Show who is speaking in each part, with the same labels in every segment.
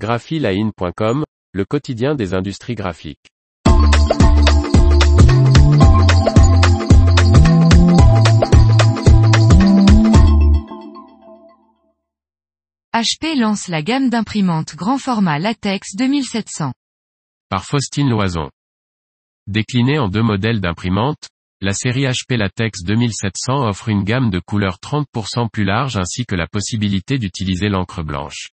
Speaker 1: graphiline.com, le quotidien des industries graphiques.
Speaker 2: HP lance la gamme d'imprimantes grand format latex 2700.
Speaker 1: Par Faustine Loison. Déclinée en deux modèles d'imprimantes, la série HP Latex 2700 offre une gamme de couleurs 30% plus large ainsi que la possibilité d'utiliser l'encre blanche.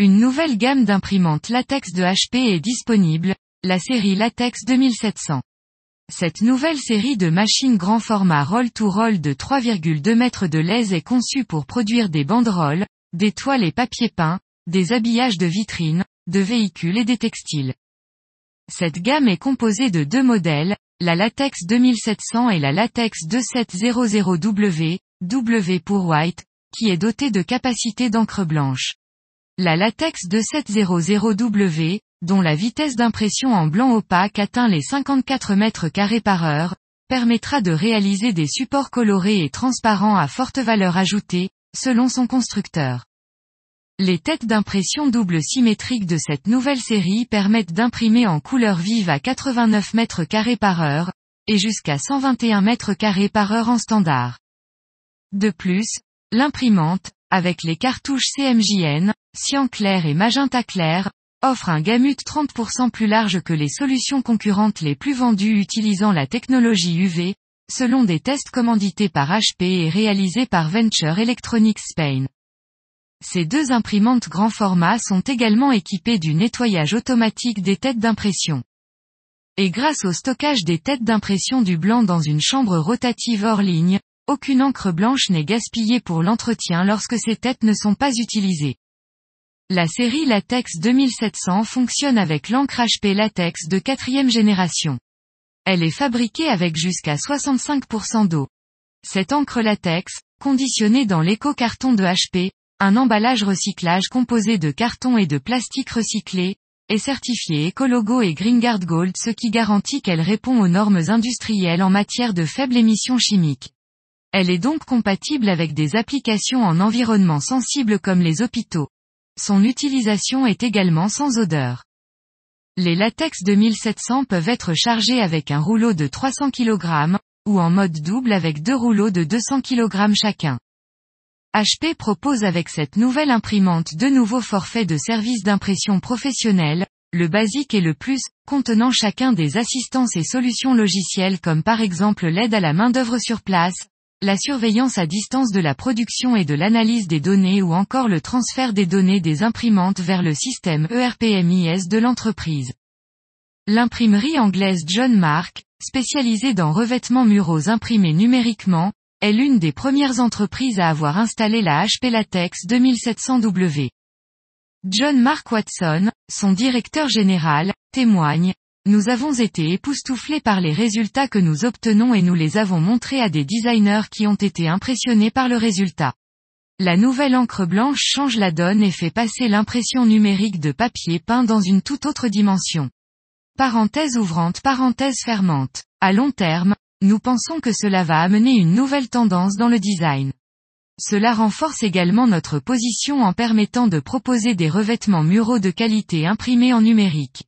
Speaker 2: Une nouvelle gamme d'imprimantes latex de HP est disponible, la série Latex 2700. Cette nouvelle série de machines grand format roll-to-roll de 3,2 mètres de lèse est conçue pour produire des banderoles, des toiles et papier peint, des habillages de vitrines, de véhicules et des textiles. Cette gamme est composée de deux modèles, la Latex 2700 et la Latex 2700W, W pour White, qui est dotée de capacité d'encre blanche. La Latex 2700W, dont la vitesse d'impression en blanc opaque atteint les 54 mètres carrés par heure, permettra de réaliser des supports colorés et transparents à forte valeur ajoutée, selon son constructeur. Les têtes d'impression double symétrique de cette nouvelle série permettent d'imprimer en couleur vive à 89 mètres carrés par heure, et jusqu'à 121 mètres carrés par heure en standard. De plus, l'imprimante, avec les cartouches CMJN, cyan clair et magenta clair, offre un gamut 30% plus large que les solutions concurrentes les plus vendues utilisant la technologie UV, selon des tests commandités par HP et réalisés par Venture Electronics Spain. Ces deux imprimantes grand format sont également équipées du nettoyage automatique des têtes d'impression. Et grâce au stockage des têtes d'impression du blanc dans une chambre rotative hors ligne, aucune encre blanche n'est gaspillée pour l'entretien lorsque ces têtes ne sont pas utilisées. La série Latex 2700 fonctionne avec l'encre HP Latex de quatrième génération. Elle est fabriquée avec jusqu'à 65% d'eau. Cette encre latex, conditionnée dans l'éco-carton de HP, un emballage recyclage composé de carton et de plastique recyclé, est certifié Ecologo et GreenGuard Gold ce qui garantit qu'elle répond aux normes industrielles en matière de faible émission chimique. Elle est donc compatible avec des applications en environnement sensible comme les hôpitaux. Son utilisation est également sans odeur. Les latex 2700 peuvent être chargés avec un rouleau de 300 kg, ou en mode double avec deux rouleaux de 200 kg chacun. HP propose avec cette nouvelle imprimante deux nouveaux forfaits de services d'impression professionnels, le basique et le plus, contenant chacun des assistances et solutions logicielles comme par exemple l'aide à la main-d'œuvre sur place, la surveillance à distance de la production et de l'analyse des données ou encore le transfert des données des imprimantes vers le système ERPMIS de l'entreprise. L'imprimerie anglaise John Mark, spécialisée dans revêtements muraux imprimés numériquement, est l'une des premières entreprises à avoir installé la HP Latex 2700W. John Mark Watson, son directeur général, témoigne, nous avons été époustouflés par les résultats que nous obtenons et nous les avons montrés à des designers qui ont été impressionnés par le résultat. La nouvelle encre blanche change la donne et fait passer l'impression numérique de papier peint dans une toute autre dimension. Parenthèse ouvrante parenthèse fermante. À long terme, nous pensons que cela va amener une nouvelle tendance dans le design. Cela renforce également notre position en permettant de proposer des revêtements muraux de qualité imprimés en numérique.